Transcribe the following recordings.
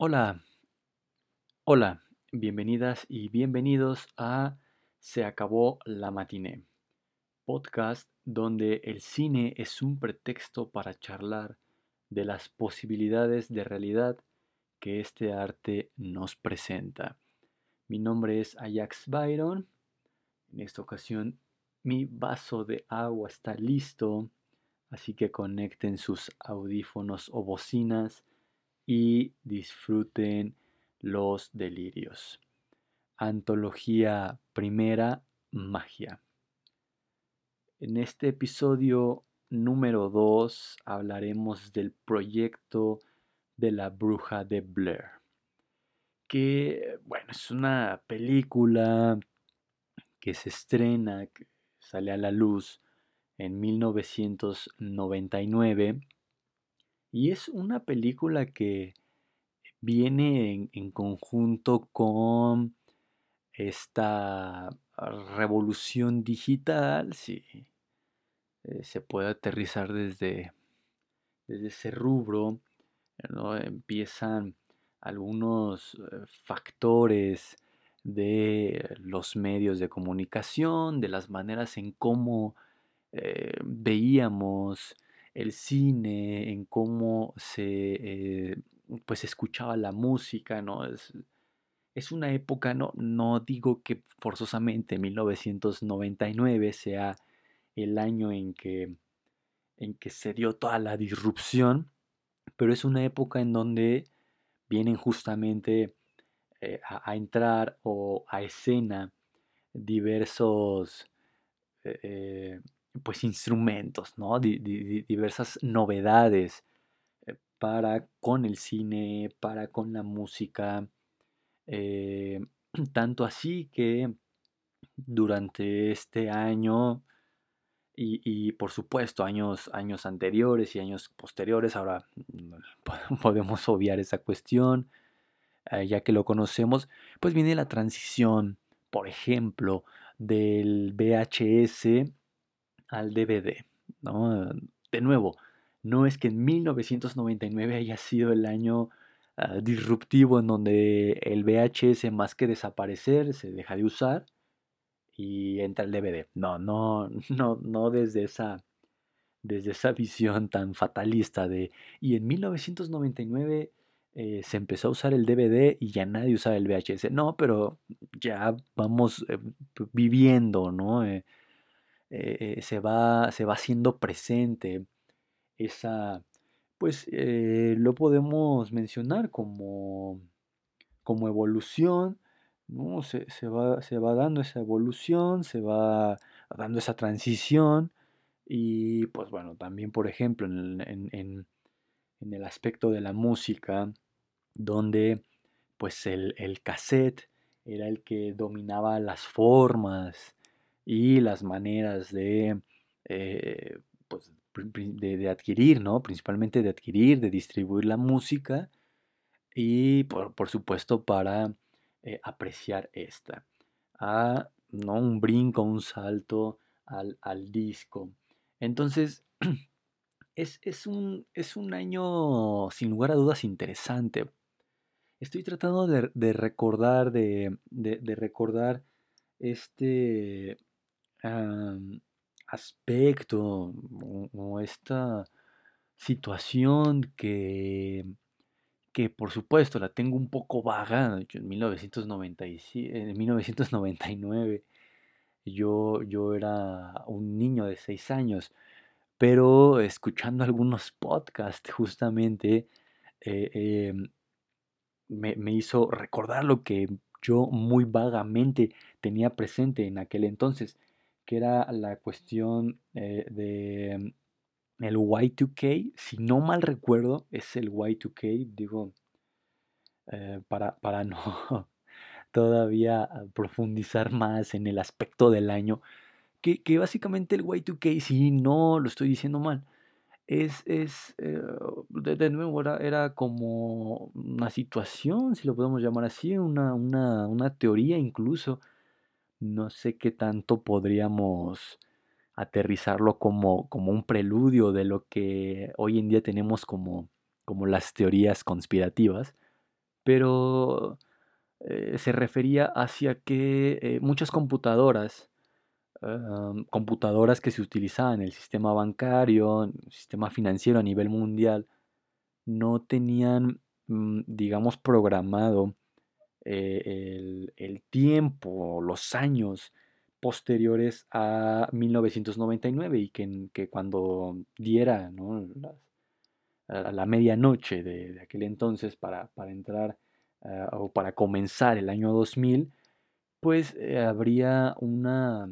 Hola, hola, bienvenidas y bienvenidos a Se acabó la matiné, podcast donde el cine es un pretexto para charlar de las posibilidades de realidad que este arte nos presenta. Mi nombre es Ajax Byron. En esta ocasión mi vaso de agua está listo, así que conecten sus audífonos o bocinas y disfruten los delirios. Antología primera, magia. En este episodio número 2 hablaremos del proyecto de la bruja de Blair, que bueno, es una película que se estrena, que sale a la luz en 1999 y es una película que viene en, conjunto con esta revolución digital, si eh, se puede aterrizar desde, desde ese rubro, empiezan algunos eh, factores de los medios de comunicación, de las maneras en cómo eh, veíamos el cine, en cómo se eh, pues escuchaba la música, ¿no? Es, es una época, no, no digo que forzosamente 1999 sea el año en que, en que se dio toda la disrupción, pero es una época en donde vienen justamente eh, a, entrar o a escena diversos eh, pues instrumentos, ¿no? diversas novedades eh, para con el cine, para con la música. Eh, tanto así que durante este año y, por supuesto años, años anteriores y años posteriores, ahora podemos obviar esa cuestión, eh, ya que lo conocemos, pues viene la transición, por ejemplo, del VHS al DVD. ¿no? De nuevo, no es que en 1999 haya sido el año ah, disruptivo en donde el VHS más que desaparecer se deja de usar y entra el DVD. No, no, no, no desde esa, desde esa visión tan fatalista de... Y en 1999 eh, se empezó a usar el DVD y ya nadie usaba el VHS. No, pero ya vamos eh, viviendo, ¿no? Eh, eh, se, va, se va haciendo presente esa, pues eh, lo podemos mencionar como, como evolución, ¿no? Se, va, se va dando esa evolución, se va dando esa transición y pues bueno, también por ejemplo en, en, en el aspecto de la música, donde pues el, el cassette era el que dominaba las formas, y las maneras de, eh, pues, de, adquirir, ¿no? Principalmente de adquirir, de distribuir la música y por, supuesto para eh, apreciar esta. A, ¿no? Un brinco, un salto al, disco. Entonces, es, un, es, un, año sin lugar a dudas interesante. Estoy tratando de, recordar, de, de, recordar este, aspecto o, esta situación que, que por supuesto la tengo un poco vaga. en, 1999 yo, yo era un niño de 6 años, pero escuchando algunos podcasts justamente eh, em, me, me hizo recordar lo que yo muy vagamente tenía presente en aquel entonces que era la cuestión eh, de el Y2K, si no mal recuerdo, es el Y2K, digo, eh, para, para no todavía profundizar más en el aspecto del año, que, básicamente el Y2K, si no lo estoy diciendo mal, es, es eh, de, nuevo, era, como una situación, si lo podemos llamar así, una, una, una teoría incluso, no sé qué tanto podríamos aterrizarlo como, como un preludio de lo que hoy en día tenemos como, como las teorías conspirativas, pero eh, se refería hacia que eh, muchas computadoras, computadoras que se utilizaban en el sistema bancario, en el sistema financiero a nivel mundial, no tenían, mm, digamos, programado el, el, tiempo, los años posteriores a 1999 y que, que cuando diera ¿no? a la medianoche de, aquel entonces para, para entrar ah, o para comenzar el año 2000, pues eh, habría una,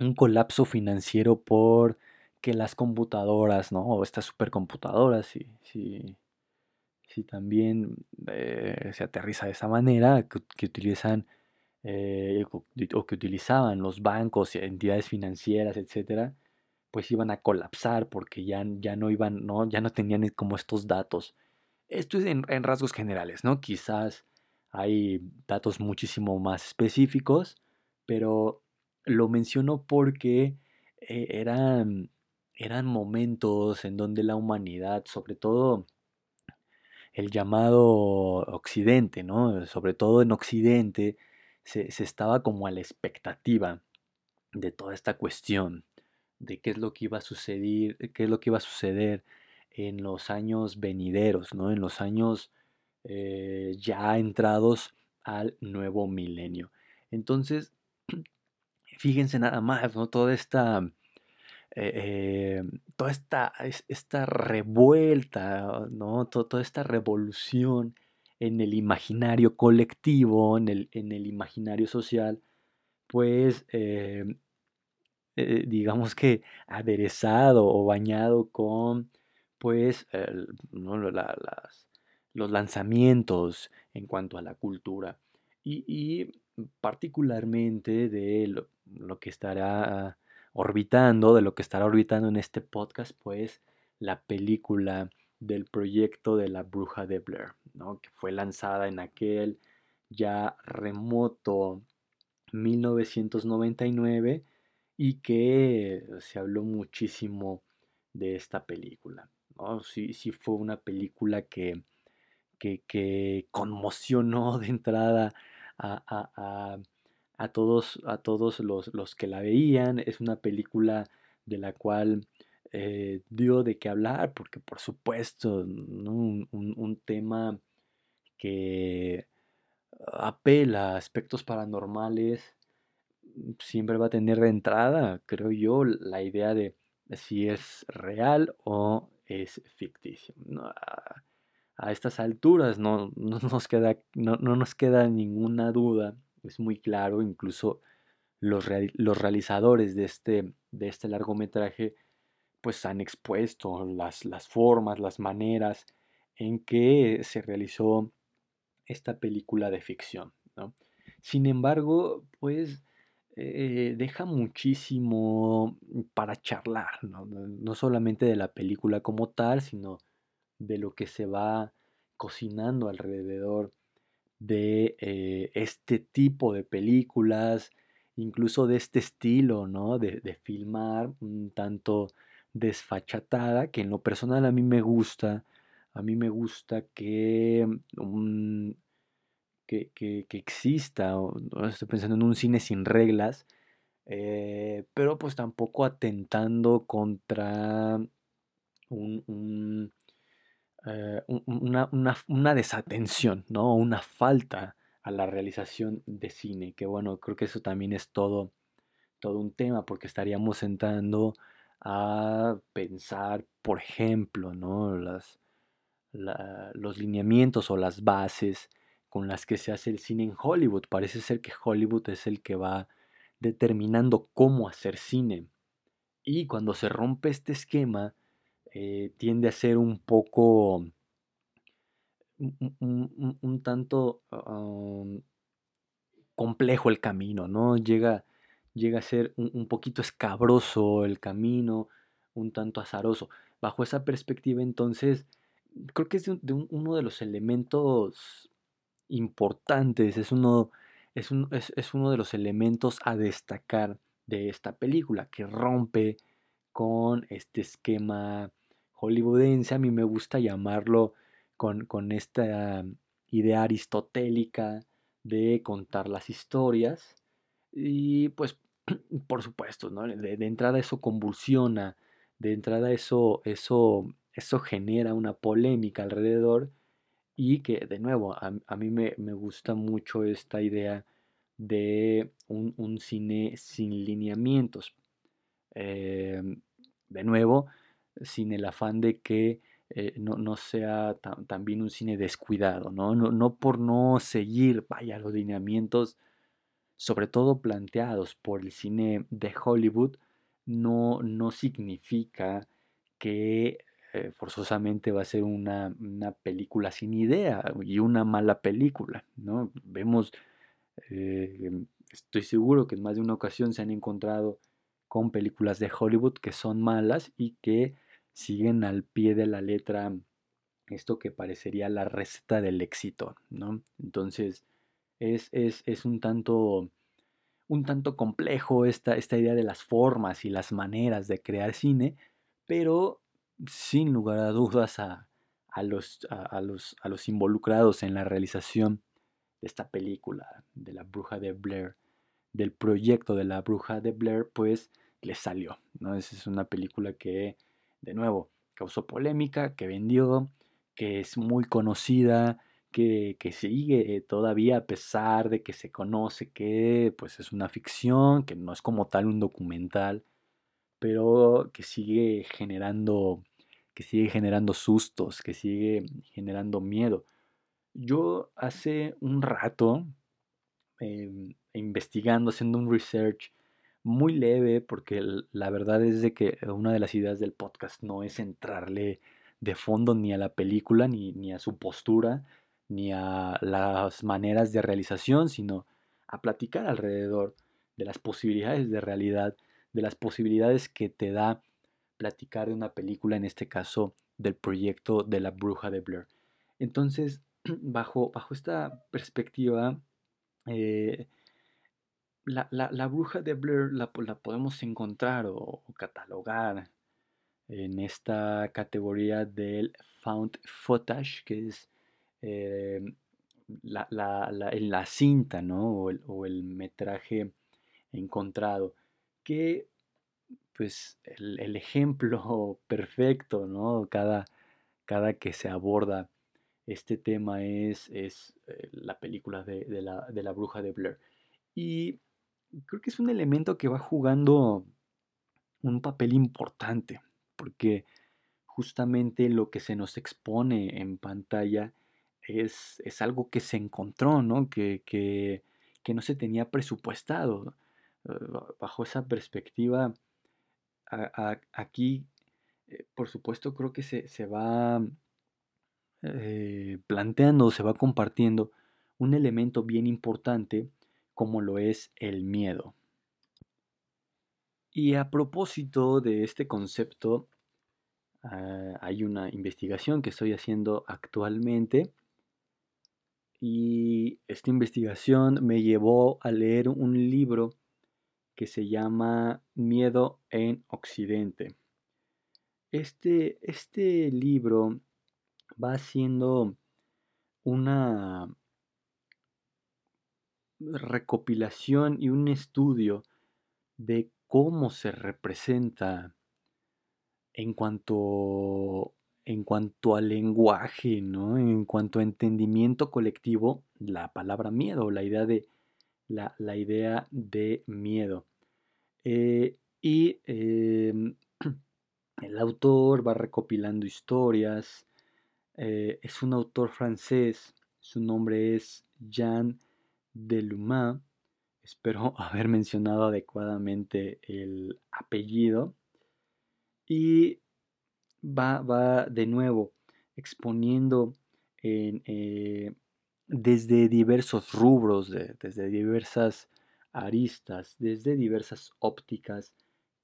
un colapso financiero por que las computadoras, ¿no? O estas supercomputadoras, si, si, si también eh, se aterriza de esa manera, que, utilizan eh, o que utilizaban los bancos, entidades financieras, etcétera, pues iban a colapsar porque ya, ya no iban, ¿no? Ya no tenían como estos datos. Esto es en, rasgos generales, ¿no? Quizás hay datos muchísimo más específicos, pero lo menciono porque eh, eran, eran momentos en donde la humanidad, sobre todo el llamado Occidente, ¿no? Sobre todo en Occidente, se, se estaba como a la expectativa de toda esta cuestión de qué es lo que iba a suceder, qué es lo que iba a suceder en los años venideros, ¿no? En los años eh, ya entrados al nuevo milenio. Entonces, fíjense nada más, ¿no? Toda esta, eh, eh, toda esta, esta revuelta, ¿no? toda esta revolución en el imaginario colectivo, en el, en el imaginario social, pues eh, digamos que aderezado o bañado con pues los lanzamientos en cuanto a la cultura y, particularmente de lo, que estará orbitando, de lo que estará orbitando en este podcast, pues la película del proyecto de la bruja de Blair, ¿no? que fue lanzada en aquel ya remoto 1999 y que se habló muchísimo de esta película. ¿no? Sí, sí fue una película que, que, conmocionó de entrada a, todos, a todos los, que la veían. Es una película de la cual eh, dio de qué hablar, porque por supuesto, un, un tema que apela a aspectos paranormales siempre va a tener de entrada, creo yo, la idea de si es real o es ficticio. a, estas alturas no, nos queda, no, nos queda ninguna duda, es muy claro, incluso los, los realizadores de este, de este largometraje pues han expuesto las, las formas, las maneras en que se realizó esta película de ficción. Sin embargo, pues eh, deja muchísimo para charlar, ¿no? solamente de la película como tal, sino de lo que se va cocinando alrededor de eh, este tipo de películas, incluso de este estilo, ¿no? De, de, filmar un tanto desfachatada, que en lo personal a mí me gusta. A mí me gusta que un, que, exista, estoy pensando en un cine sin reglas, eh, pero pues tampoco atentando contra un, eh, una, desatención, ¿no? Una falta a la realización de cine, que bueno, creo que eso también es todo, todo un tema, porque estaríamos entrando a pensar, por ejemplo, ¿no? Las, los lineamientos o las bases con las que se hace el cine en Hollywood. Parece ser que Hollywood es el que va determinando cómo hacer cine. Y cuando se rompe este esquema, eh, tiende a ser un poco, un, tanto um, complejo el camino, ¿no? Llega, llega a ser un, poquito escabroso el camino, un tanto azaroso. Bajo esa perspectiva, entonces, creo que es uno de los elementos importantes, es uno, es, es, uno de los elementos a destacar de esta película, que rompe con este esquema a mí me gusta llamarlo con, con esta idea aristotélica de contar las historias. Y pues, por supuesto, ¿no? de, entrada eso convulsiona, de entrada eso, eso, eso genera una polémica alrededor y que, de nuevo, a, mí me, gusta mucho esta idea de un, cine sin lineamientos. Em, de nuevo, sin el afán de que eh, no, sea también un cine descuidado, ¿no? ¿no? por no seguir, vaya, los lineamientos, sobre todo planteados por el cine de Hollywood, no, no significa que eh, forzosamente va a ser una, película sin idea y una mala película, ¿no? Vemos, eh, estoy seguro que en más de una ocasión se han encontrado con películas de Hollywood que son malas y que siguen al pie de la letra esto que parecería la receta del éxito, ¿no? Entonces, es, es, un tanto un tanto complejo esta, esta idea de las formas y las maneras de crear cine, pero sin lugar a dudas a, los, a, los, a los involucrados en la realización de esta película, de la bruja de Blair, del proyecto de la bruja de Blair, pues les salió. ¿no? Esa es una película que de nuevo, causó polémica, que vendió, que es muy conocida, que, sigue todavía a pesar de que se conoce que pues es una ficción, que no es como tal un documental, pero que sigue generando, que sigue generando sustos, que sigue generando miedo. Yo hace un rato, em, investigando, haciendo un research muy leve, porque la verdad es de que una de las ideas del podcast no es entrarle de fondo ni a la película, ni, ni a su postura, ni a las maneras de realización, sino a platicar alrededor de las posibilidades de realidad, de las posibilidades que te da platicar de una película, en este caso del proyecto de la bruja de Blair. Entonces, bajo, bajo esta perspectiva, eh, la, bruja de Blair la, podemos encontrar o, catalogar en esta categoría del found footage, que es eh, la, la, cinta, ¿no? O el, metraje encontrado, que pues el, ejemplo perfecto, ¿no? Cada, cada que se aborda este tema es, es eh, la película de, la, de la bruja de Blair. Y creo que es un elemento que va jugando un papel importante, porque justamente lo que se nos expone en pantalla es, es algo que se encontró, ¿no? Que, que, que, no se tenía presupuestado. Eh, bajo esa perspectiva, aquí, eh, por supuesto, creo que se, se va eh, planteando, se va compartiendo un elemento bien importante como lo es el miedo. Y a propósito de este concepto, ah, hay una investigación que estoy haciendo actualmente y esta investigación me llevó a leer un libro que se llama Miedo en Occidente. Este, este libro va haciendo una recopilación y un estudio de cómo se representa en cuanto, en cuanto al lenguaje, ¿no? en cuanto a entendimiento colectivo, la palabra miedo, la idea de, la, idea de miedo. Eh, y em, el autor va recopilando historias. Eh, es un autor francés. Su nombre es Jean de Luma, espero haber mencionado adecuadamente el apellido, y va, va de nuevo exponiendo eh, desde diversos rubros, desde diversas aristas, desde diversas ópticas,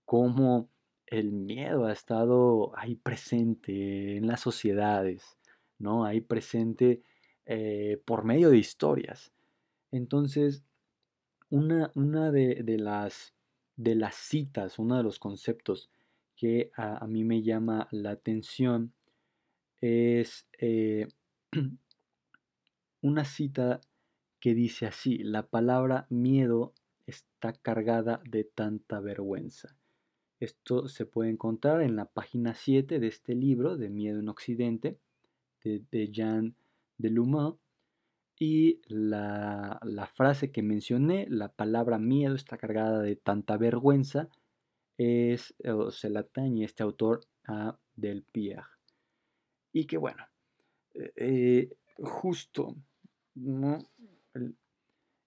cómo el miedo ha estado ahí presente en las sociedades, ¿no? Ahí presente eh, por medio de historias. Entonces, una, de, las, de las citas, uno de los conceptos que a, mí me llama la atención es eh, una cita que dice así, la palabra miedo está cargada de tanta vergüenza. Esto se puede encontrar en la página 7 de este libro, de Miedo en Occidente, de, Jean Delumeau. Y la, frase que mencioné, la palabra miedo está cargada de tanta vergüenza, es, o se la atañe este autor a Del Pierre. Y que bueno, eh, eh, justo,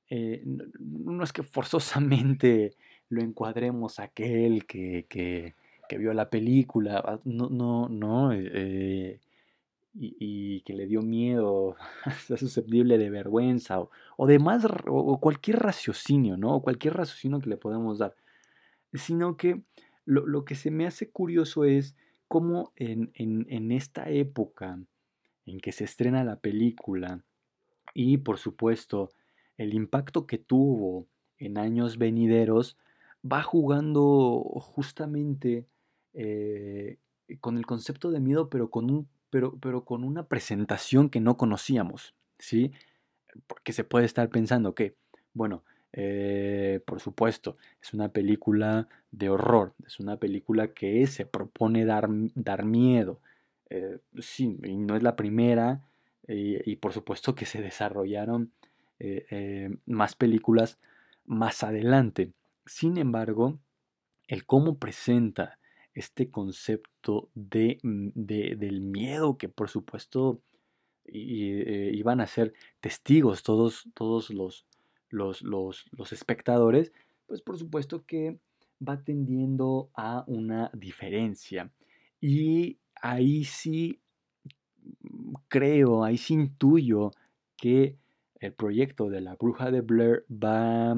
eh, ¿no? es que forzosamente lo encuadremos aquel que, que, vio la película, no, no, no, y, que le dio miedo, está susceptible de vergüenza o, o demás, o, cualquier raciocinio, ¿no? O cualquier raciocinio que le podemos dar. Sino que lo, que se me hace curioso es cómo en, en, esta época en que se estrena la película y por supuesto el impacto que tuvo en años venideros va jugando justamente eh, con el concepto de miedo, pero con un pero, pero con una presentación que no conocíamos, ¿sí? Porque se puede estar pensando que, bueno, eh, por supuesto, es una película de horror, es una película que se propone dar, dar miedo. Eh, sí, y no es la primera, y, por supuesto que se desarrollaron eh, más películas más adelante. Sin embargo, el cómo presenta este concepto de, mm, del miedo que por supuesto eh, iban a ser testigos todos, todos los, los, los, espectadores, pues por supuesto que va tendiendo a una diferencia. Y ahí sí mm, creo, ahí sí intuyo que el proyecto de la bruja de Blair va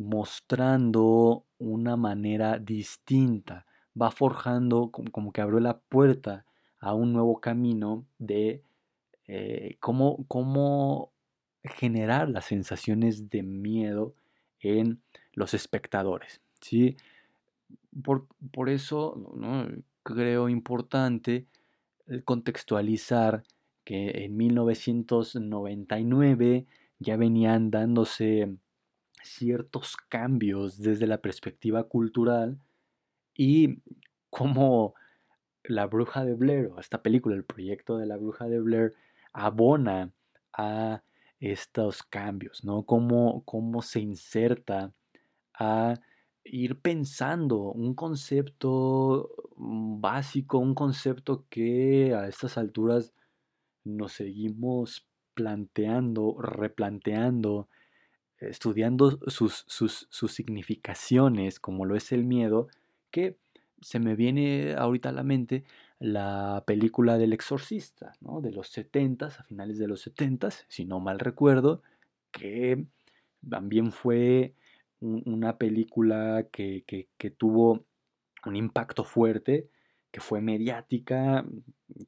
mostrando una manera distinta, va forjando como, que abrió la puerta a un nuevo camino de eh, cómo, cómo generar las sensaciones de miedo en los espectadores. ¿sí? Por, eso creo importante contextualizar que en 1999 ya venían dándose ciertos cambios desde la perspectiva cultural y cómo la bruja de Blair, o esta película, el proyecto de la bruja de Blair, abona a estos cambios, ¿no? Cómo, cómo se inserta a ir pensando un concepto básico, un concepto que a estas alturas nos seguimos planteando, replanteando estudiando sus, sus, significaciones, como lo es el miedo, que se me viene ahorita a la mente la película del exorcista, ¿no? de los 70 a finales de los 70 si no mal recuerdo, que también fue una película que, que, tuvo un impacto fuerte, que fue mediática,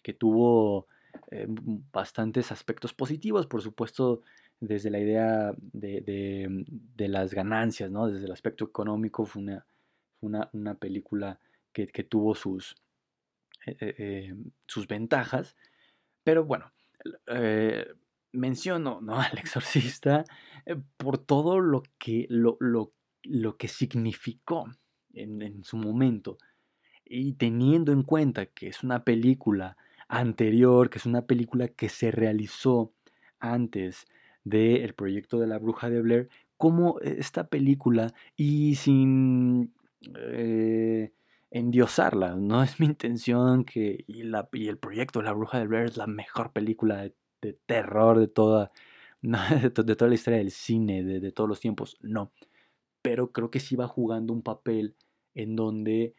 que tuvo eh, bastantes aspectos positivos, por supuesto, desde la idea de, las ganancias, ¿no? Desde el aspecto económico fue una, una, película que, tuvo sus, eh, eh, eh, sus ventajas. Pero bueno, menciono ¿no? al exorcista por todo lo que, lo, lo, que significó en, en su momento. Y teniendo en cuenta que es una película anterior, que es una película que se realizó antes del proyecto de la bruja de Blair, como esta película, y sin eh, endiosarla, no es mi intención que, y, la, y, el proyecto de la bruja de Blair es la mejor película de, terror de toda, de, toda la historia del cine, de, todos los tiempos, no, pero creo que sí va jugando un papel en donde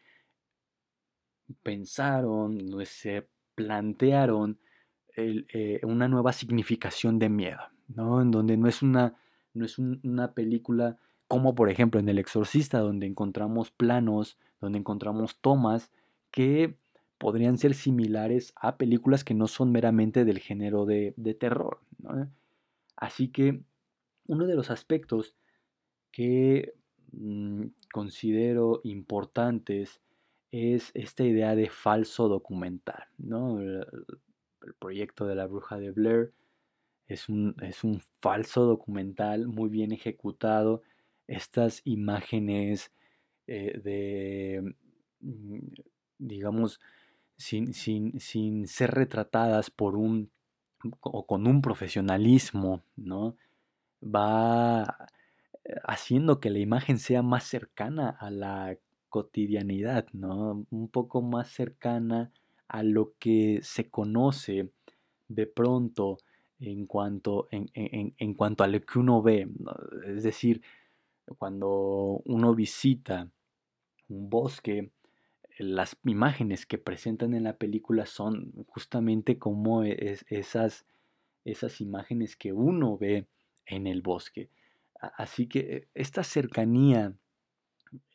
pensaron, se plantearon eh, una nueva significación de miedo. ¿No? En donde no es una, no es una película como por ejemplo en El Exorcista, donde encontramos planos, donde encontramos tomas que podrían ser similares a películas que no son meramente del género de, terror. Así que uno de los aspectos que mm, considero importantes es esta idea de falso documental. ¿no? el proyecto de la bruja de Blair es un, es un falso documental muy bien ejecutado. Estas imágenes eh, de, mm, digamos, sin, sin, sin, ser retratadas por un o con un profesionalismo, ¿no? Va haciendo que la imagen sea más cercana a la cotidianidad, ¿no? Un poco más cercana a lo que se conoce de pronto en cuanto, en, en, cuanto a lo que uno ve. Es decir, cuando uno visita un bosque, las imágenes que presentan en la película son justamente como es, esas, esas imágenes que uno ve en el bosque. Así que esta cercanía,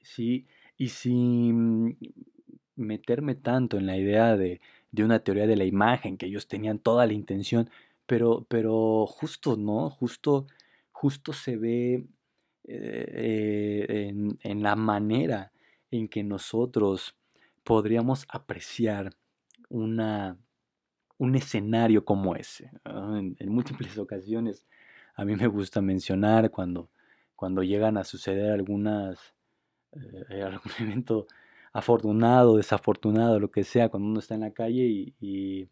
¿sí? Y sin meterme tanto en la idea de, de una teoría de la imagen, que ellos tenían toda la intención, pero, pero justo, ¿no? Justo, justo se ve eh, en, en, la manera en que nosotros podríamos apreciar una, un escenario como ese. En, múltiples ocasiones a mí me gusta mencionar cuando, cuando llegan a suceder algunas, eh, algún evento afortunado, desafortunado, lo que sea, cuando uno está en la calle y,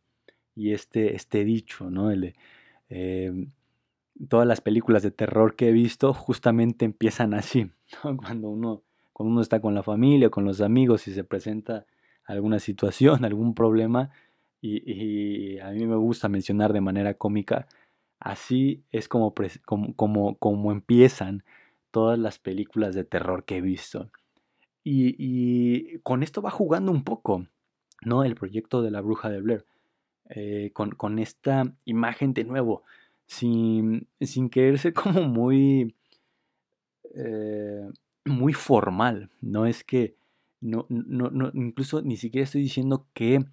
este, este dicho, ¿no? Em, todas las películas de terror que he visto justamente empiezan así, cuando, uno, cuando uno está con la familia, con los amigos y se presenta alguna situación, algún problema, y, a mí me gusta mencionar de manera cómica, así es como, como, como, como empiezan todas las películas de terror que he visto. Y, con esto va jugando un poco, ¿no? El proyecto de la bruja de Blair. Eh, con, esta imagen de nuevo, sin, sin querer ser como muy, eh, muy formal. No es que, no, no, no, incluso ni siquiera estoy diciendo que,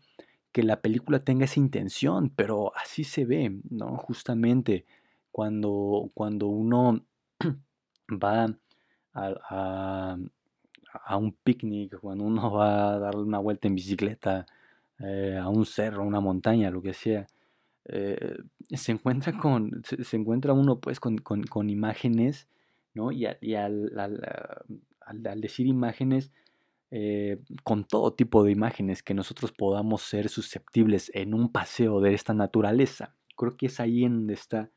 que la película tenga esa intención, pero así se ve, ¿no? Justamente cuando, cuando uno va a, a un picnic, cuando uno va a darle una vuelta en bicicleta eh, a un cerro, a una montaña, lo que sea, eh, se encuentra con, se, encuentra uno pues con, con, imágenes, ¿no? Y, y al, al, decir imágenes, eh, con todo tipo de imágenes que nosotros podamos ser susceptibles en un paseo de esta naturaleza. Creo que es ahí en donde está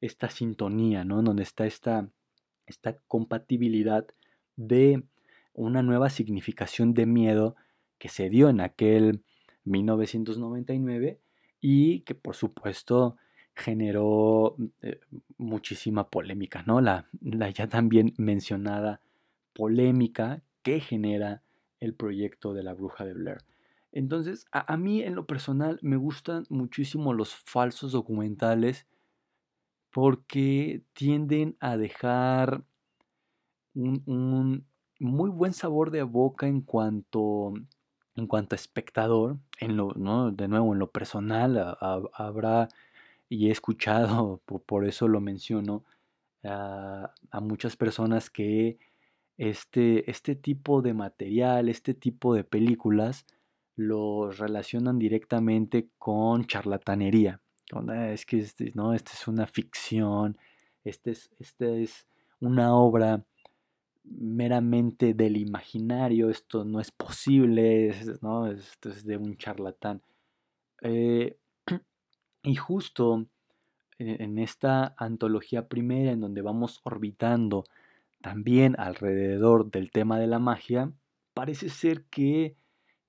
esta sintonía, ¿no? Donde está esta, esta compatibilidad de una nueva significación de miedo que se dio en aquel 1999 y que por supuesto generó eh, muchísima polémica, ¿no? La, la, ya también mencionada polémica que genera el proyecto de la bruja de Blair. Entonces, a, mí en lo personal me gustan muchísimo los falsos documentales porque tienden a dejar un, muy buen sabor de boca en cuanto, en cuanto a espectador, en lo, ¿no? de nuevo, en lo personal, habrá, y he escuchado, por, eso lo menciono, a, muchas personas que este, este tipo de material, este tipo de películas, lo relacionan directamente con charlatanería. Ah, es que este, no, esta es una ficción, este es, este es una obra meramente del imaginario, esto no es posible, esto es de un charlatán. Eh, y justo en esta antología primera en donde vamos orbitando también alrededor del tema de la magia, parece ser que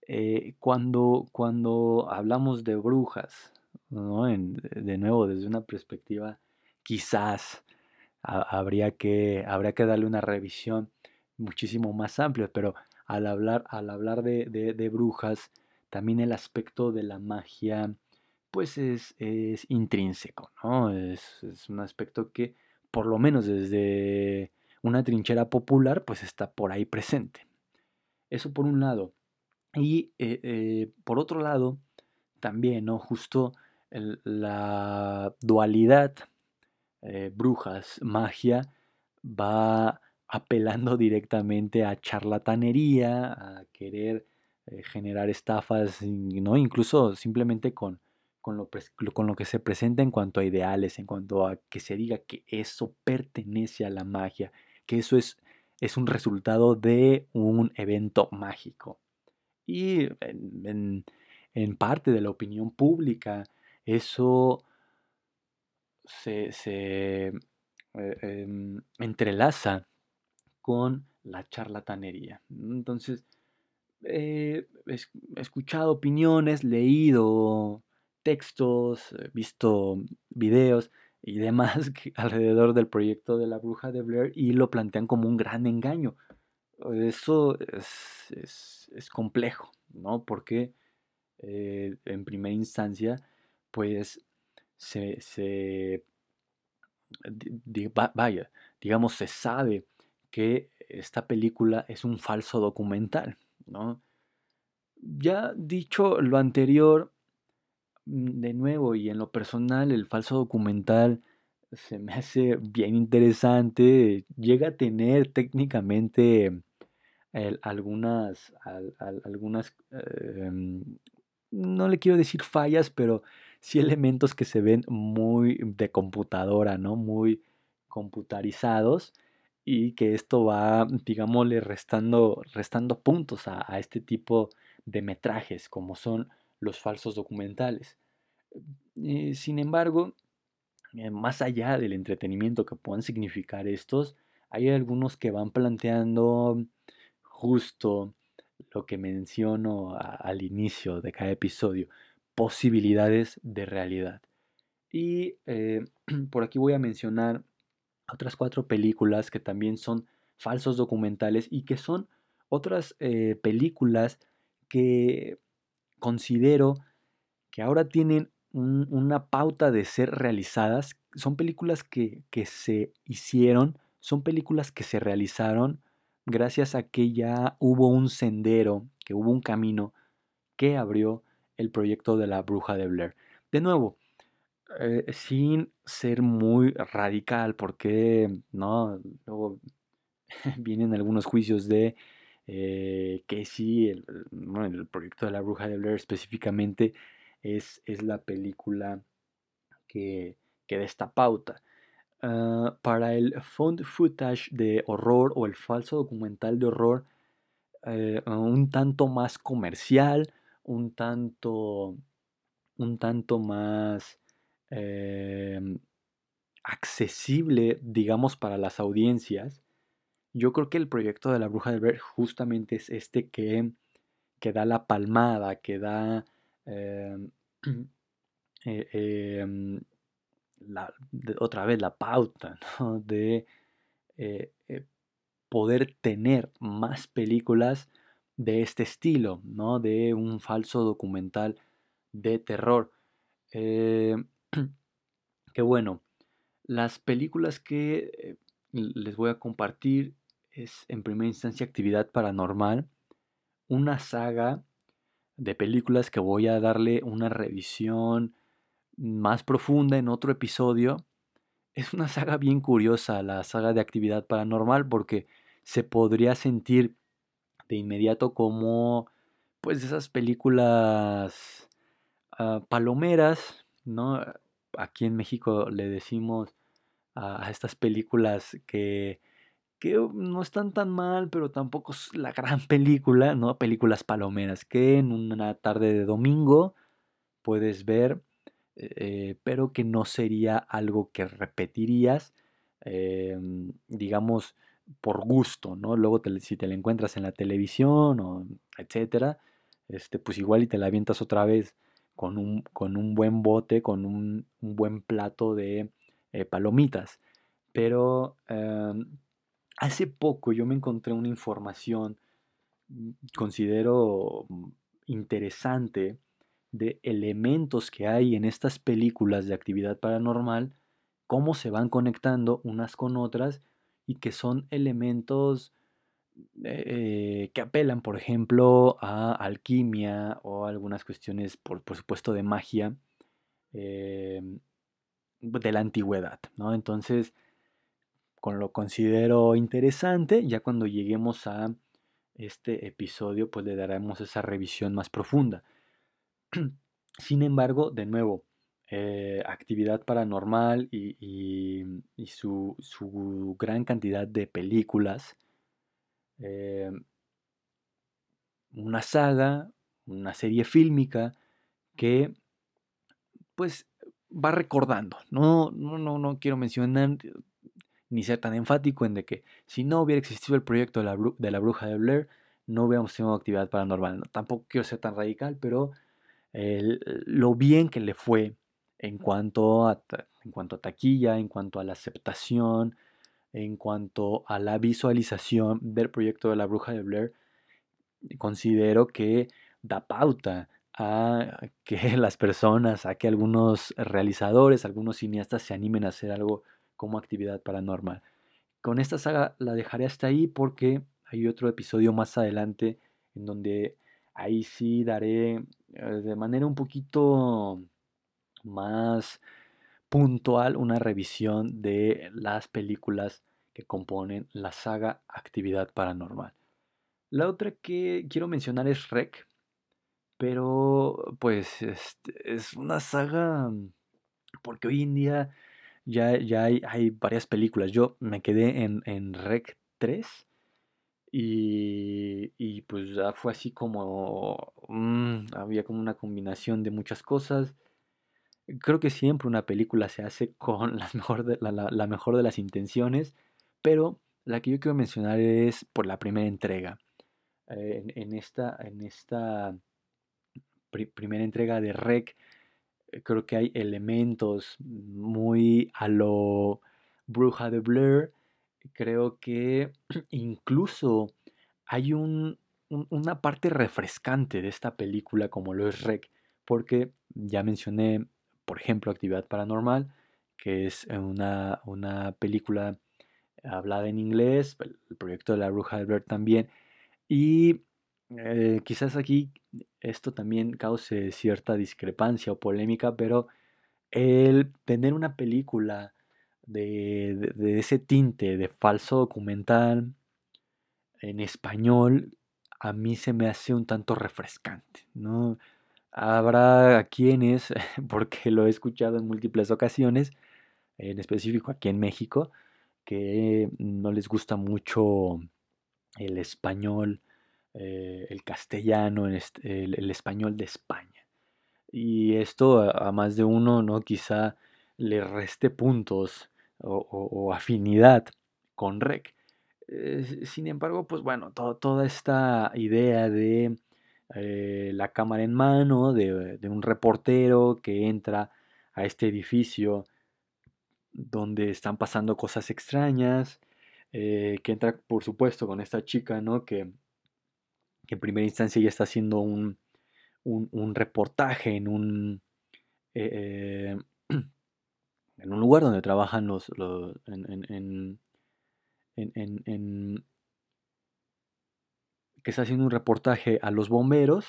eh, cuando, cuando hablamos de brujas, de nuevo desde una perspectiva quizás habría que, habría que darle una revisión muchísimo más amplia, pero al hablar, al hablar de, brujas, también el aspecto de la magia, pues es, es intrínseco, ¿no? Es, es, un aspecto que, por lo menos desde una trinchera popular, pues está por ahí presente. Eso por un lado. Y eh, eh, por otro lado, también, ¿no? Justo la dualidad eh, brujas, magia, va apelando directamente a charlatanería, a querer eh, generar estafas, ¿no? Incluso simplemente con, con lo, con lo que se presenta en cuanto a ideales, en cuanto a que se diga que eso pertenece a la magia, que eso es, es un resultado de un evento mágico. Y en, en parte de la opinión pública, eso se, eh, em, entrelaza con la charlatanería. Entonces, eh, he escuchado opiniones, leído textos, visto videos y demás alrededor del proyecto de la bruja de Blair y lo plantean como un gran engaño. Eso es, complejo, ¿no? Porque eh, en primera instancia, pues se, vaya, digamos, se sabe que esta película es un falso documental, ¿no? Ya dicho lo anterior, mm, de nuevo, y en lo personal, el falso documental se me hace bien interesante, llega a tener técnicamente algunas, algunas em, no le quiero decir fallas, pero sí elementos que se ven muy de computadora, ¿no? Muy computarizados y que esto va, digámosle, restando, restando puntos a, este tipo de metrajes, como son los falsos documentales. Eh, sin embargo, eh, más allá del entretenimiento que puedan significar estos, hay algunos que van planteando justo lo que menciono al inicio de cada episodio, posibilidades de realidad. Y eh, por aquí voy a mencionar otras cuatro películas que también son falsos documentales y que son otras eh, películas que considero que ahora tienen una pauta de ser realizadas. Son películas que, que se hicieron, son películas que se realizaron gracias a que ya hubo un sendero, que hubo un camino que abrió el proyecto de la bruja de Blair. De nuevo, eh, sin ser muy radical, porque no, luego vienen algunos juicios de eh, que sí, el, proyecto de la bruja de Blair específicamente es, es la película que, que da esta pauta. Ah, para el found footage de horror o el falso documental de horror, eh, un tanto más comercial, un tanto, un tanto más em, accesible, digamos, para las audiencias. Yo creo que el proyecto de la bruja de Blair justamente es este que, que da la palmada, que da em, eh, em, otra vez la pauta de eh, eh, poder tener más películas de este estilo, ¿no? de un falso documental de terror. Eh, que bueno, las películas que les voy a compartir es en primera instancia Actividad Paranormal, una saga de películas que voy a darle una revisión más profunda en otro episodio. Es una saga bien curiosa, la saga de actividad paranormal, porque se podría sentir de inmediato como pues esas películas ah, palomeras, ¿no? Aquí en México le decimos a, estas películas que, que no están tan mal, pero tampoco es la gran película, ¿no? Películas palomeras que en una tarde de domingo puedes ver eh, pero que no sería algo que repetirías, em, digamos, por gusto, ¿no? Luego si te la encuentras en la televisión o etcétera, este, pues igual y te la avientas otra vez con un, con un buen bote, con un, buen plato de eh, palomitas. Pero em, hace poco yo me encontré una información, mm, considero mm, interesante, de elementos que hay en estas películas de actividad paranormal, cómo se van conectando unas con otras y que son elementos eh, que apelan, por ejemplo, a alquimia o algunas cuestiones, por, supuesto, de magia eh, de la antigüedad, ¿no? Entonces, con lo considero interesante, ya cuando lleguemos a este episodio, pues le daremos esa revisión más profunda. Sin embargo, de nuevo, eh, actividad paranormal y, su, gran cantidad de películas, eh, una saga, una serie fílmica que pues va recordando. No, no, no, no quiero mencionar ni ser tan enfático en de que si no hubiera existido el proyecto de la, de la bruja de Blair, no hubiéramos tenido actividad paranormal. tampoco quiero ser tan radical, pero lo bien que le fue en cuanto, a, en cuanto a taquilla, en cuanto a la aceptación, en cuanto a la visualización del proyecto de la bruja de Blair, considero que da pauta a que las personas, a que algunos realizadores, algunos cineastas se animen a hacer algo como actividad paranormal. Con esta saga la dejaré hasta ahí porque hay otro episodio más adelante en donde ahí sí daré eh, de manera un poquito más puntual una revisión de las películas que componen la saga Actividad Paranormal. La otra que quiero mencionar es Rec, pero pues este, es una saga porque hoy en día ya, ya hay, varias películas. Yo me quedé en, en Rec 3 y, y, pues ya fue así como mm, había como una combinación de muchas cosas. Creo que siempre una película se hace con las mejor de, la, mejor de las intenciones, pero la que yo quiero mencionar es por la primera entrega. Eh, en, esta, en esta primera entrega de Rec, eh, creo que hay elementos muy a lo Bruja de Blair. Creo que incluso hay un, una parte refrescante de esta película como lo es Rec, porque ya mencioné, por ejemplo, Actividad Paranormal, que es una, una película hablada en inglés, el proyecto de la Bruja de Blair también, y eh, quizás aquí esto también cause cierta discrepancia o polémica, pero el tener una película de, ese tinte de falso documental en español, a mí se me hace un tanto refrescante, ¿no? Habrá quienes, porque lo he escuchado en múltiples ocasiones, en específico aquí en México, que no les gusta mucho el español eh, el castellano, el, español de España. Y esto a, más de uno, ¿no? Quizá le reste puntos o, afinidad con REC. Eh, sin embargo, pues bueno, toda esta idea de eh, la cámara en mano, de, un reportero que entra a este edificio donde están pasando cosas extrañas, que entra por supuesto con esta chica, ¿no? Que en primera instancia ya está haciendo un, reportaje en un, eh, en un lugar donde trabajan los, que está haciendo un reportaje a los bomberos,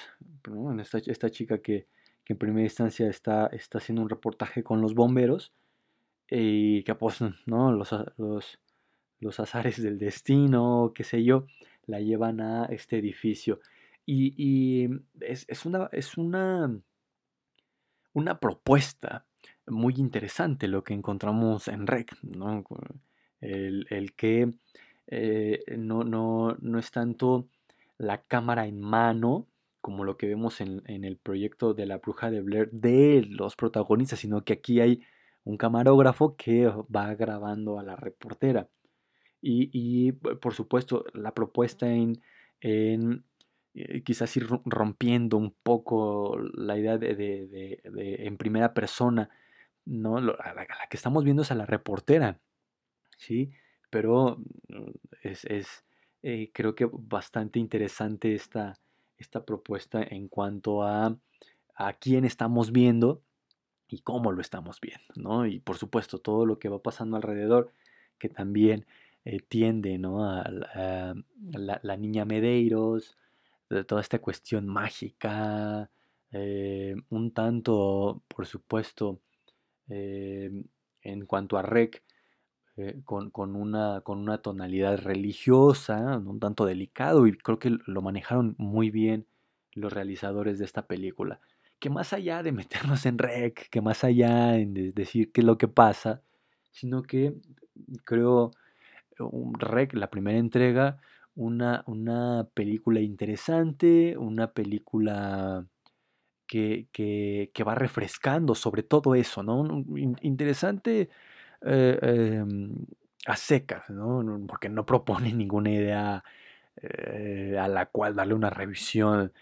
esta, chica que, en primera instancia está, está haciendo un reportaje con los bomberos y que apostan ¿no? los, los, los azares del destino, qué sé yo, la llevan a este edificio. Y, es, una, es una, una propuesta muy interesante lo que encontramos en REC, el, que eh, no, no, no, es tanto la cámara en mano, como lo que vemos en, el proyecto de la bruja de Blair de los protagonistas, sino que aquí hay un camarógrafo que va grabando a la reportera. Y, por supuesto, la propuesta en, en eh, quizás ir rompiendo un poco la idea de, en primera persona, ¿no? La, que estamos viendo es a la reportera, ¿sí? Pero mm, es, es eh, creo que bastante interesante esta, esta propuesta en cuanto a, a quién estamos viendo y cómo lo estamos viendo, ¿no? Y por supuesto, todo lo que va pasando alrededor, que también eh, tiende ¿no? a, la, niña Medeiros, de toda esta cuestión mágica, eh, un tanto, por supuesto, en cuanto a Rec, con, una, con una tonalidad religiosa, un tanto delicado, y creo que lo manejaron muy bien los realizadores de esta película. que más allá de meternos en rec, que más allá en decir qué es lo que pasa, sino que creo un rec, la primera entrega, una, una película interesante, una película que, que, va refrescando sobre todo eso, ¿no? interesante eh, em, a secas, ¿no? Porque no propone ninguna idea eh, a la cual darle una revisión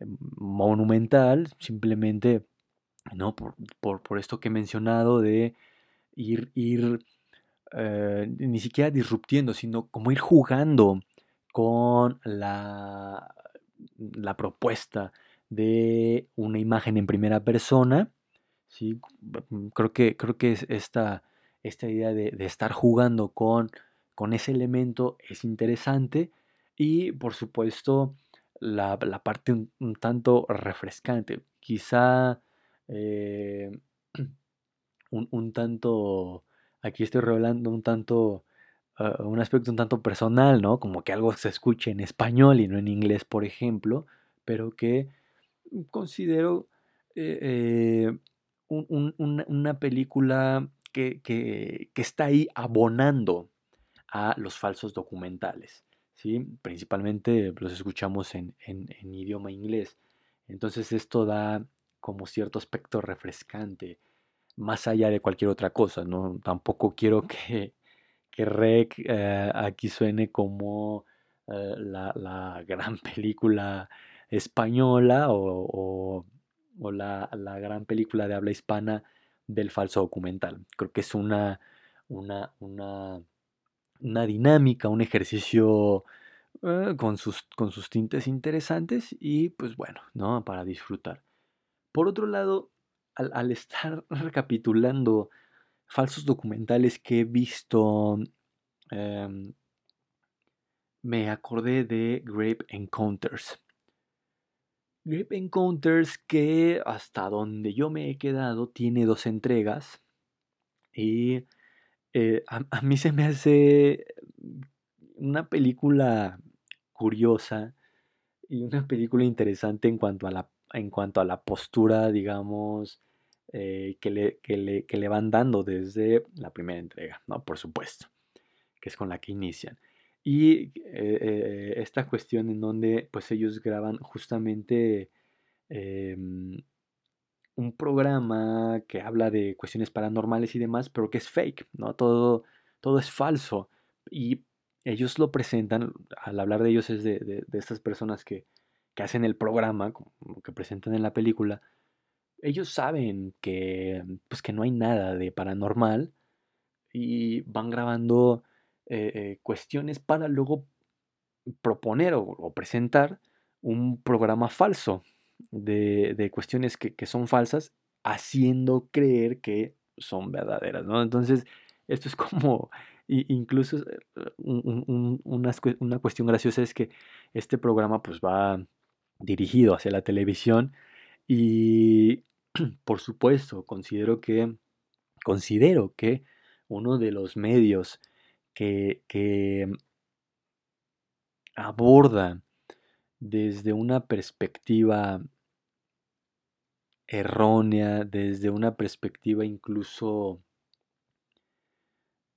em, monumental, simplemente, ¿no? Por, por, esto que he mencionado de ir, ir eh, ni siquiera disruptiendo, sino como ir jugando con la, la propuesta de una imagen en primera persona. ¿sí? Creo, que, creo que esta, esta idea de, estar jugando con, con ese elemento es interesante y por supuesto la, parte un, tanto refrescante. Quizá eh, un, tanto, aquí estoy revelando un tanto, ah, un aspecto un tanto personal, ¿no? Como que algo se escuche en español y no en inglés, por ejemplo, pero que considero eh, eh, una película que, está ahí abonando a los falsos documentales. ¿sí? Principalmente los escuchamos en, idioma inglés. Entonces esto da como cierto aspecto refrescante, más allá de cualquier otra cosa. ¿no? Tampoco quiero que, que Rec eh, aquí suene como la, gran película española o, la, gran película de habla hispana del falso documental. Creo que es una, una, una, una dinámica, un ejercicio eh, con, sus, con sus tintes interesantes y pues bueno, ¿no? Para disfrutar. Por otro lado, al, estar recapitulando falsos documentales que he visto, em, me acordé de Grape Encounters. Grape Encounters, que hasta donde yo me he quedado, tiene dos entregas. Y eh, a, mí se me hace una película curiosa y una película interesante en cuanto a la, en cuanto a la postura, digamos, eh, que, le, que, le, que, le, van dando desde la primera entrega, ¿no? Por supuesto, que es con la que inician. Y eh, esta cuestión en donde pues ellos graban justamente em, un programa que habla de cuestiones paranormales y demás, pero que es fake, ¿no? Todo, todo es falso. Y ellos lo presentan, al hablar de ellos es de, estas personas que, que, hacen el programa, que presentan en la película, ellos saben que, pues, que no hay nada de paranormal y van grabando eh, eh, cuestiones para luego proponer o, presentar un programa falso de, cuestiones que, son falsas, haciendo creer que son verdaderas, ¿no? Entonces, esto es como, incluso eh, una, cuestión graciosa es que este programa pues va dirigido hacia la televisión y por supuesto considero que considero que uno de los medios que, aborda desde una perspectiva errónea, desde una perspectiva incluso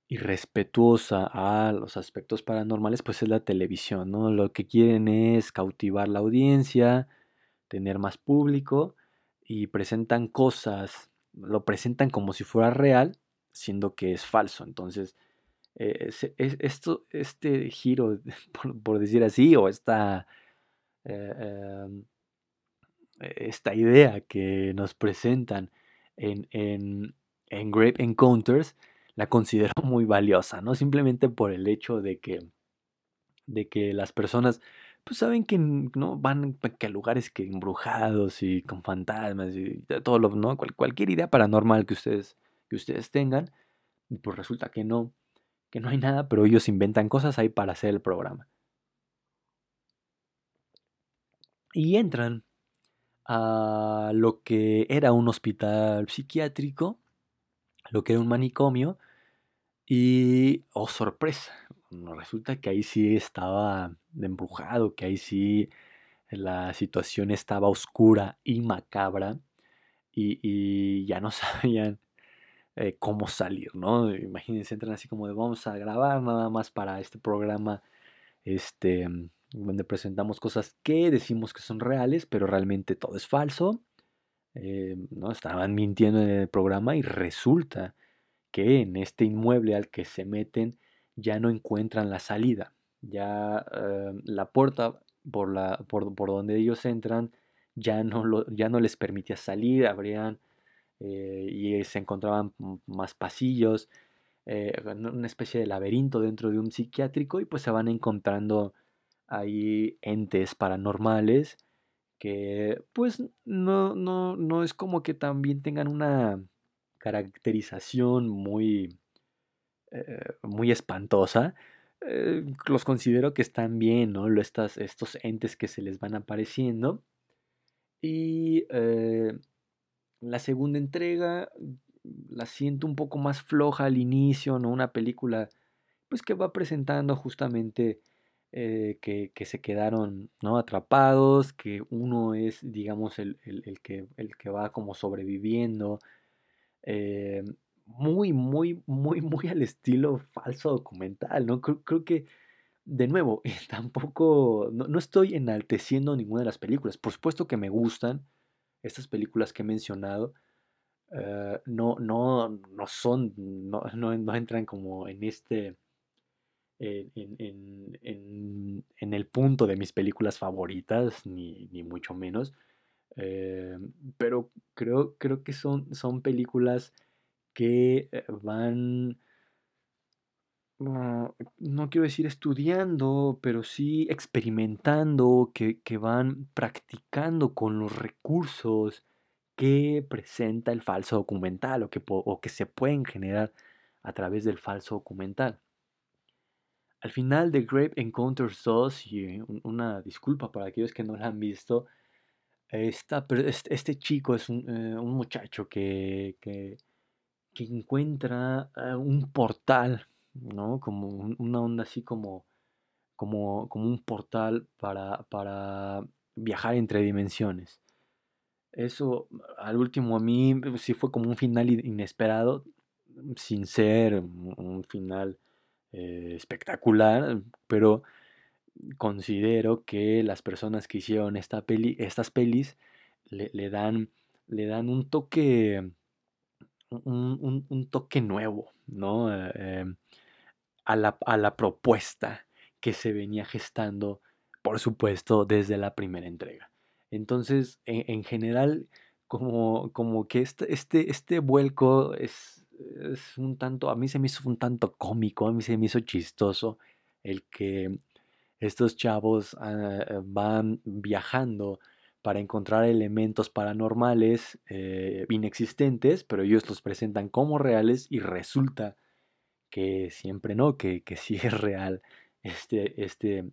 irrespetuosa a los aspectos paranormales, pues es la televisión, ¿no? Lo que quieren es cautivar la audiencia, tener más público y presentan cosas, lo presentan como si fuera real, siendo que es falso. Entonces, eh, esto, este giro, por, decir así, o esta, eh, em, esta idea que nos presentan en, en, en Grape Encounters, la considero muy valiosa, ¿no? Simplemente por el hecho de que, de que las personas pues saben que no van a lugares que embrujados y con fantasmas y todo lo, ¿no? cualquier idea paranormal que ustedes, que ustedes tengan, pues resulta que no que no hay nada, pero ellos inventan cosas ahí para hacer el programa. Y entran a lo que era un hospital psiquiátrico, lo que era un manicomio, y, oh sorpresa, resulta que ahí sí estaba embrujado, que ahí sí la situación estaba oscura y macabra. y, ya no sabían eh, cómo salir, ¿no? Imagínense, entran así como de vamos a grabar nada más para este programa, este, donde presentamos cosas que decimos que son reales, pero realmente todo es falso. Eh, ¿no? Estaban mintiendo en el programa y resulta que en este inmueble al que se meten ya no encuentran la salida. Ya eh, la puerta por, la, por, por, donde ellos entran ya no, lo, ya no les permitía salir, abrían eh, y se encontraban más pasillos, una especie de laberinto dentro de un psiquiátrico y pues se van encontrando ahí entes paranormales que pues no, no, no es como que también tengan una caracterización muy, eh, muy espantosa. Eh, los considero que están bien, ¿no? Estas, estos entes que se les van apareciendo. Y eh, la segunda entrega la siento un poco más floja al inicio, ¿no? Una película pues que va presentando justamente eh, que, se quedaron ¿no? atrapados, que uno es, digamos, el, que, el que va como sobreviviendo. Eh, muy, muy, muy, muy al estilo falso documental, ¿no? Creo, que, de nuevo, tampoco, no, estoy enalteciendo ninguna de las películas. Por supuesto que me gustan estas películas que he mencionado. Eh, no, no, no son, no, no entran como en este en, el punto de mis películas favoritas, ni, mucho menos. Eh, pero creo, creo que son, son películas que eh, van, no quiero decir estudiando, pero sí experimentando, que, van practicando con los recursos que presenta el falso documental o que, o que se pueden generar a través del falso documental. Al final de Grape Encounters 2, y una disculpa para aquellos que no la han visto, este, chico es un, eh, muchacho que, que, encuentra eh, un portal, ¿no? Como una onda así como, como, como un portal para, para viajar entre dimensiones. Eso al último a mí sí fue como un final inesperado, sin ser un final eh, espectacular, pero considero que las personas que hicieron esta peli, estas pelis le, dan, le dan un toque, un, toque nuevo, ¿no? Eh, a, la, a, la, propuesta que se venía gestando, por supuesto, desde la primera entrega. Entonces, en, general, como, como que este, este, este vuelco es, es un tanto, a mí se me hizo un tanto cómico, a mí se me hizo chistoso el que estos chavos ah, eh, van viajando para encontrar elementos paranormales eh, inexistentes, pero ellos los presentan como reales y resulta que siempre no, que, que sí es real este, este,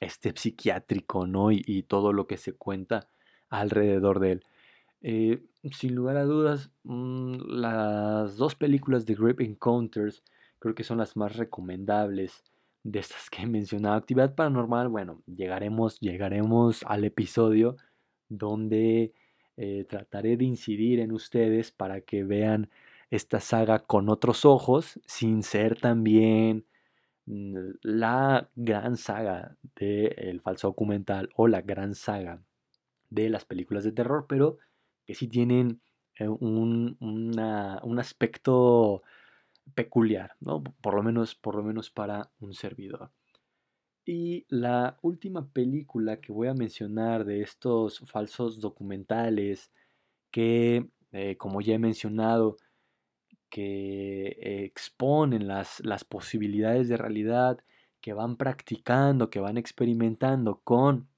este psiquiátrico, ¿no? y todo lo que se cuenta alrededor de él. Eh, sin lugar a dudas, mm, las dos películas de Grip Encounters creo que son las más recomendables de estas que he mencionado. Actividad Paranormal, bueno, llegaremos, llegaremos al episodio donde eh, trataré de incidir en ustedes para que vean esta saga con otros ojos, sin ser también mm, la gran saga del falso documental o la gran saga de las películas de terror, pero que sí tienen eh, un, aspecto peculiar, ¿no? Por lo, menos, por lo menos para un servidor. Y la última película que voy a mencionar de estos falsos documentales que, eh, como ya he mencionado, que exponen las, las posibilidades de realidad, que van practicando, que van experimentando con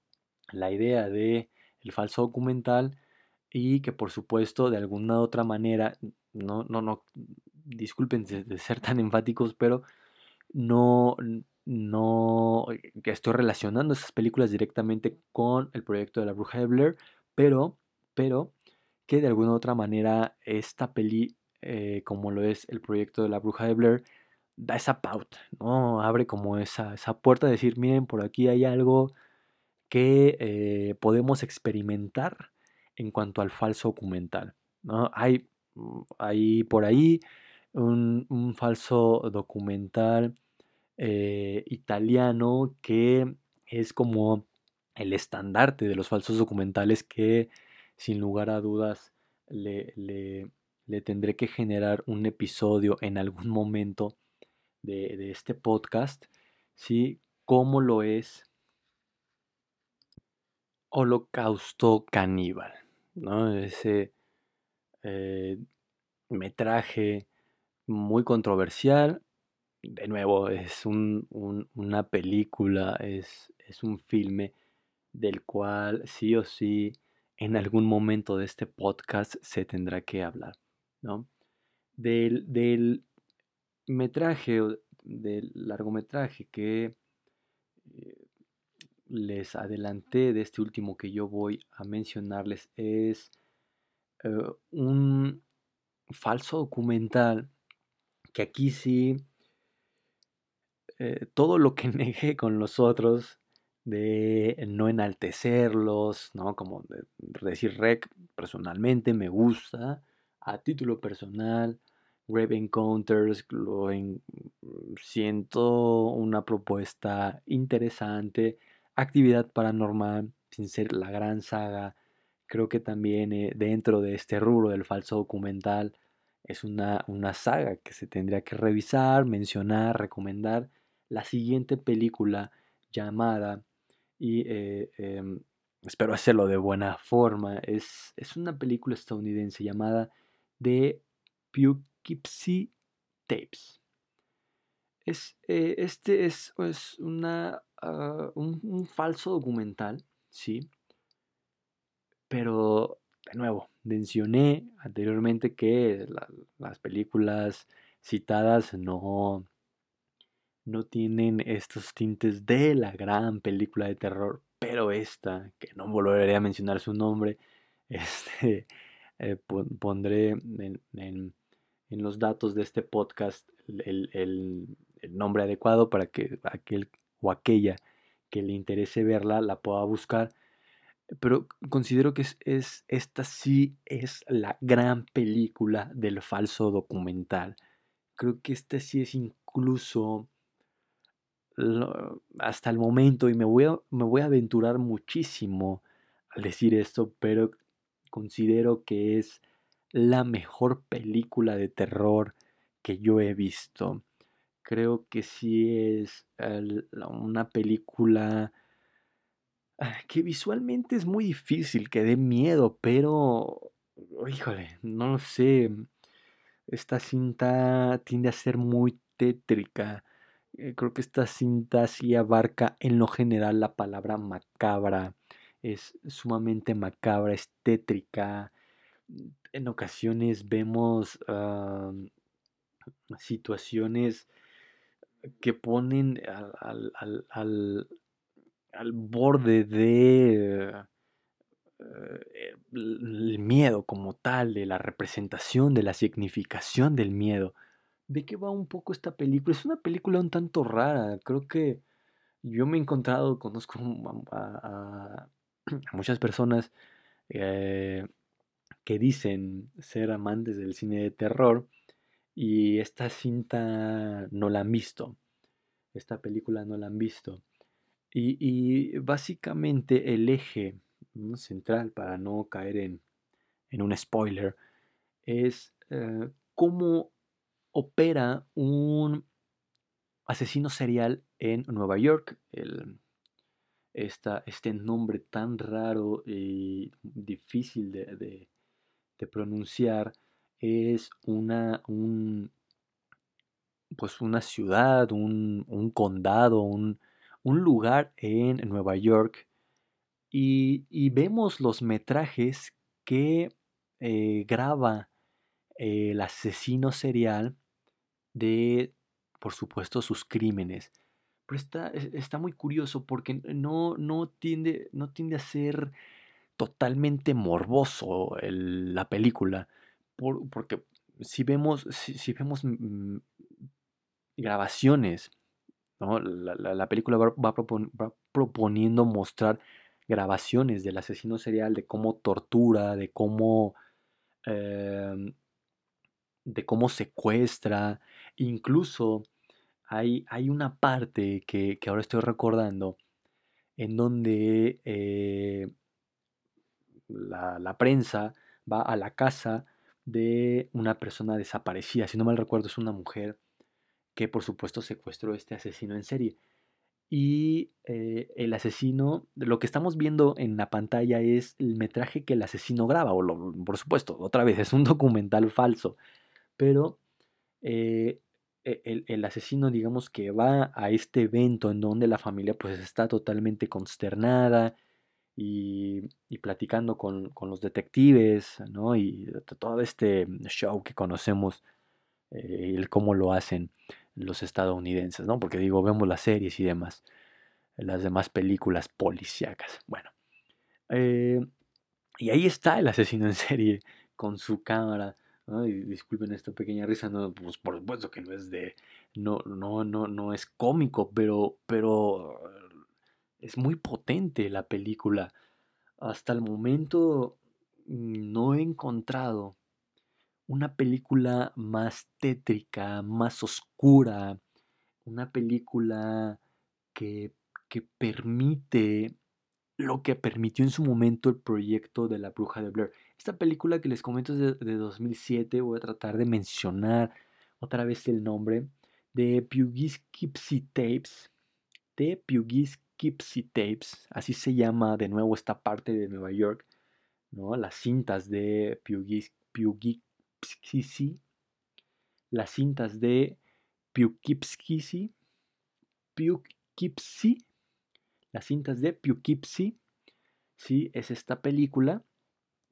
la idea de el falso documental, y que por supuesto de alguna u otra manera, no, no, no, disculpen de, ser tan enfáticos, pero no, no, que estoy relacionando esas películas directamente con el proyecto de la bruja de pero, pero que de alguna u otra manera esta peli, eh, como lo es el proyecto de la bruja de Blair, da esa pauta, ¿no? Abre como esa, esa puerta de decir, miren, por aquí hay algo que eh, podemos experimentar en cuanto al falso documental. ¿no? Hay, mm, hay por ahí un, falso documental eh, italiano que es como el estandarte de los falsos documentales que sin lugar a dudas le, tendré que generar un episodio en algún momento de, este podcast, ¿sí? ¿Cómo lo es Holocausto Caníbal? ¿no? Ese eh, metraje muy controversial. De nuevo, es una película, es, es un filme del cual sí o sí en algún momento de este podcast se tendrá que hablar, ¿no? Del, del metraje, del largometraje que eh, les adelanté de este último que yo voy a mencionarles es eh, un falso documental que aquí sí eh, todo lo que negué con los otros de no enaltecerlos, ¿no? Como decir rec, personalmente me gusta, a título personal, Grave Encounters, lo siento una propuesta interesante, actividad paranormal, sin ser la gran saga, creo que también eh, dentro de este rubro del falso documental es una, una saga que se tendría que revisar, mencionar, recomendar. La siguiente película llamada y eh, em, espero hacerlo de buena forma. Es, es una película estadounidense llamada The Poughkeepsie Tapes. Es, eh, este es, una, ah, un, falso documental, ¿sí? Pero, de nuevo, mencioné anteriormente que las películas citadas no, no tienen estos tintes de la gran película de terror, pero esta, que no volveré a mencionar su nombre, este, eh, pondré en, los datos de este podcast el, nombre adecuado para que aquel o aquella que le interese verla la pueda buscar. Pero considero que es, esta sí es la gran película del falso documental. Creo que esta sí es incluso hasta el momento, y me voy, a, me voy a aventurar muchísimo al decir esto, pero considero que es la mejor película de terror que yo he visto. Creo que sí es una película ah, que visualmente es muy difícil que dé miedo, pero, híjole, no lo sé. Esta cinta tiende a ser muy tétrica eh, creo que esta cinta sí abarca en lo general la palabra macabra. Es sumamente macabra, es tétrica. En ocasiones vemos situaciones que ponen al, al, borde de eh, el miedo como tal, de la representación, de la significación del miedo. ¿De qué va un poco esta película? Es una película un tanto rara. Creo que yo me he encontrado, conozco a, muchas personas eh, que dicen ser amantes del cine de terror y esta cinta no la han visto. Esta película no la han visto. Y, básicamente el eje central, para no caer en, un spoiler, es eh, cómo opera un asesino serial en Nueva York. Este nombre tan raro y difícil de, pronunciar es una, un, pues una ciudad, un, condado, un, lugar en Nueva York. Y, vemos los metrajes que eh, graba el asesino serial de, por supuesto, sus crímenes. Pero está, está muy curioso porque no, no, tiende, no tiende a ser totalmente morboso la película. porque si vemos, si, vemos mm, grabaciones, la, película va, proponiendo mostrar grabaciones del asesino serial, de cómo tortura, de cómo em, de cómo secuestra, incluso hay, una parte que, ahora estoy recordando en donde eh, la, prensa va a la casa de una persona desaparecida, si no mal recuerdo es una mujer que por supuesto secuestró a este asesino en serie. Y eh, el asesino, lo que estamos viendo en la pantalla es el metraje que el asesino graba, o por supuesto, otra vez, es un documental falso, pero eh, e, el, asesino, digamos que va a este evento en donde la familia pues está totalmente consternada y, platicando con, los detectives, ¿no? Y todo este show que conocemos, eh, el cómo lo hacen los estadounidenses, ¿no? Porque digo, vemos las series y demás, las demás películas policíacas. Bueno, eh, y ahí está el asesino en serie con su cámara. ¿No? Disculpen esta pequeña risa, no, pues por supuesto que no es de, no, no, no, no es cómico, pero, pero es muy potente la película. Hasta el momento mm, no he encontrado una película más tétrica, más oscura, una película que, que permite lo que permitió en su momento el proyecto de la bruja de Blair. Esta película que les comento es de, 2007, voy a tratar de mencionar otra vez el nombre, de Pughis Tapes, de Pughis Tapes, así se llama de nuevo esta parte de Nueva York, ¿no? las cintas de Poughkeepsie, las cintas de Poughkeepsie, Poughkeepsie, las cintas de Poughkeepsie, sí, es esta película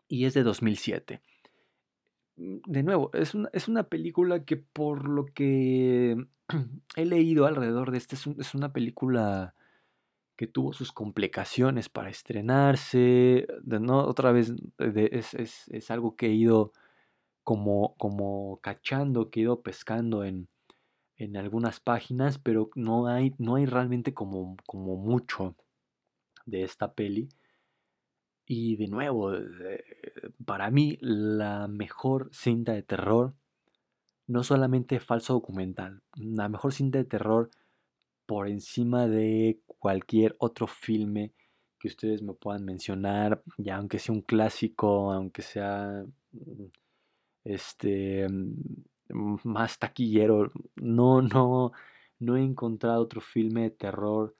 y es de 2007. Mm, de nuevo, es una, es una película que por lo que he leído alrededor de esta, es, una película que tuvo sus complicaciones para estrenarse. ¿no? Otra vez es, es, algo que he ido como, como cachando, que he ido pescando en, en algunas páginas, pero no hay, no hay realmente como, como mucho de esta peli. Y de nuevo, eh, para mí la mejor cinta de terror, no solamente falso documental, la mejor cinta de terror por encima de cualquier otro filme que ustedes me puedan mencionar, ya aunque sea un clásico, aunque sea mm, este, mm, más taquillero. No, no, no he encontrado otro filme de terror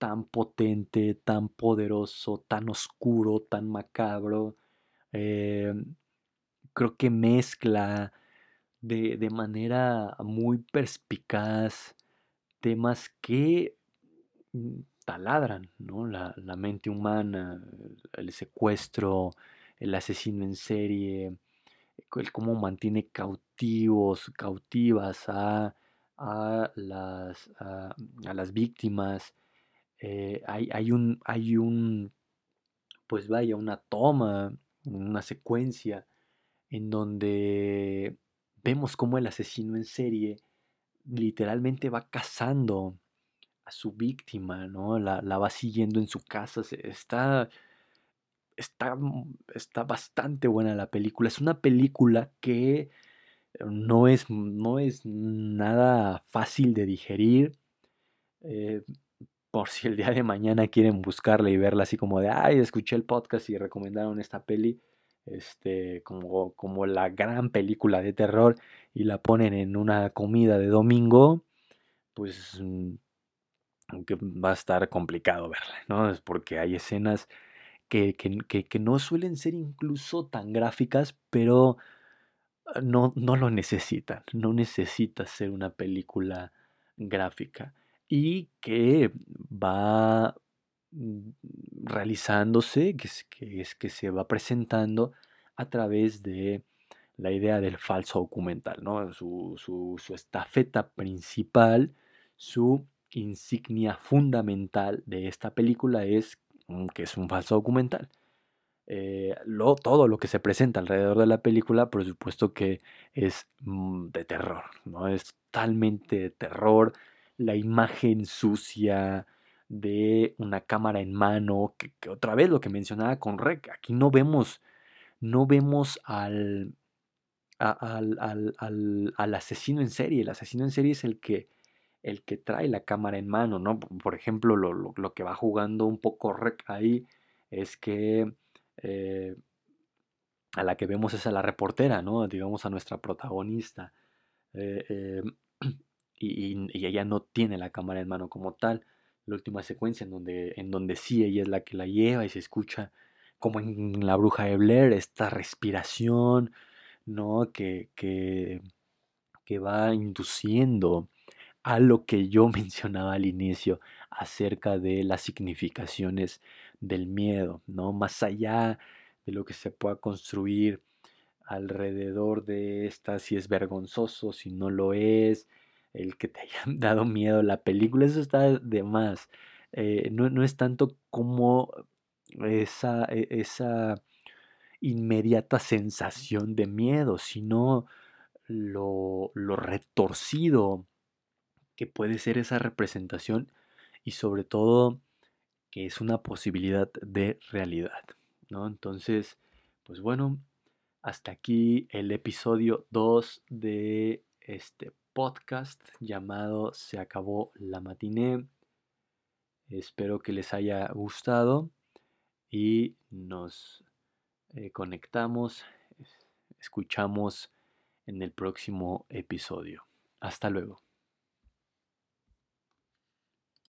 tan potente, tan poderoso, tan oscuro, tan macabro. Em, creo que mezcla de, de, manera muy perspicaz temas que mm, taladran ¿no? la, la mente humana, el secuestro, el asesino en serie, el cómo mantiene cautivos, cautivas a, las, a, las víctimas. Eh, hay, hay, un, hay un, pues vaya, una toma, una secuencia en donde vemos cómo el asesino en serie literalmente va cazando a su víctima, ¿no? La, la va siguiendo en su casa. Está está, está bastante buena la película. Es una película que no es, no es nada fácil de digerir. Eh, por si el día de mañana quieren buscarla y verla así como de, ay, escuché el podcast y recomendaron esta peli, este, como, como la gran película de terror y la ponen en una comida de domingo, pues mm, que va a estar complicado verla, ¿no? Es porque hay escenas que, no suelen ser incluso tan gráficas, pero ah, no, no lo necesitan, no necesita ser una película gráfica y que va mm, realizándose, que es, que es que se va presentando a través de la idea del falso documental, ¿no? su, su estafeta principal, su insignia fundamental de esta película es Mm, que es un falso documental. Eh, lo, todo lo que se presenta alrededor de la película, por supuesto que es mm, de terror, ¿no? Es totalmente de terror. La imagen sucia de una cámara en mano, que, otra vez lo que mencionaba con Rec, aquí no vemos, no vemos al, al, asesino en serie. El asesino en serie es el que, el que trae la cámara en mano, ¿no? Por ejemplo, lo, que va jugando un poco rec ahí es que eh, a la que vemos es a la reportera, ¿no? Digamos a nuestra protagonista. Eh, eh, y, ella no tiene la cámara en mano como tal. La última secuencia en donde, en donde sí ella es la que la lleva y se escucha como en La Bruja de Blair, esta respiración, ¿no? Que, que, que va induciendo a lo que yo mencionaba al inicio acerca de las significaciones del miedo, ¿no? Más allá de lo que se pueda construir alrededor de esta, si es vergonzoso, si no lo es, el que te hayan dado miedo la película, eso está de más. Eh, no, es tanto como esa, e, esa inmediata sensación de miedo, sino lo, lo retorcido que puede ser esa representación y sobre todo que es una posibilidad de realidad. ¿no? Entonces, pues bueno, hasta aquí el episodio 2 de este podcast llamado Se acabó la matiné. Espero que les haya gustado y nos eh, conectamos, escuchamos en el próximo episodio. Hasta luego.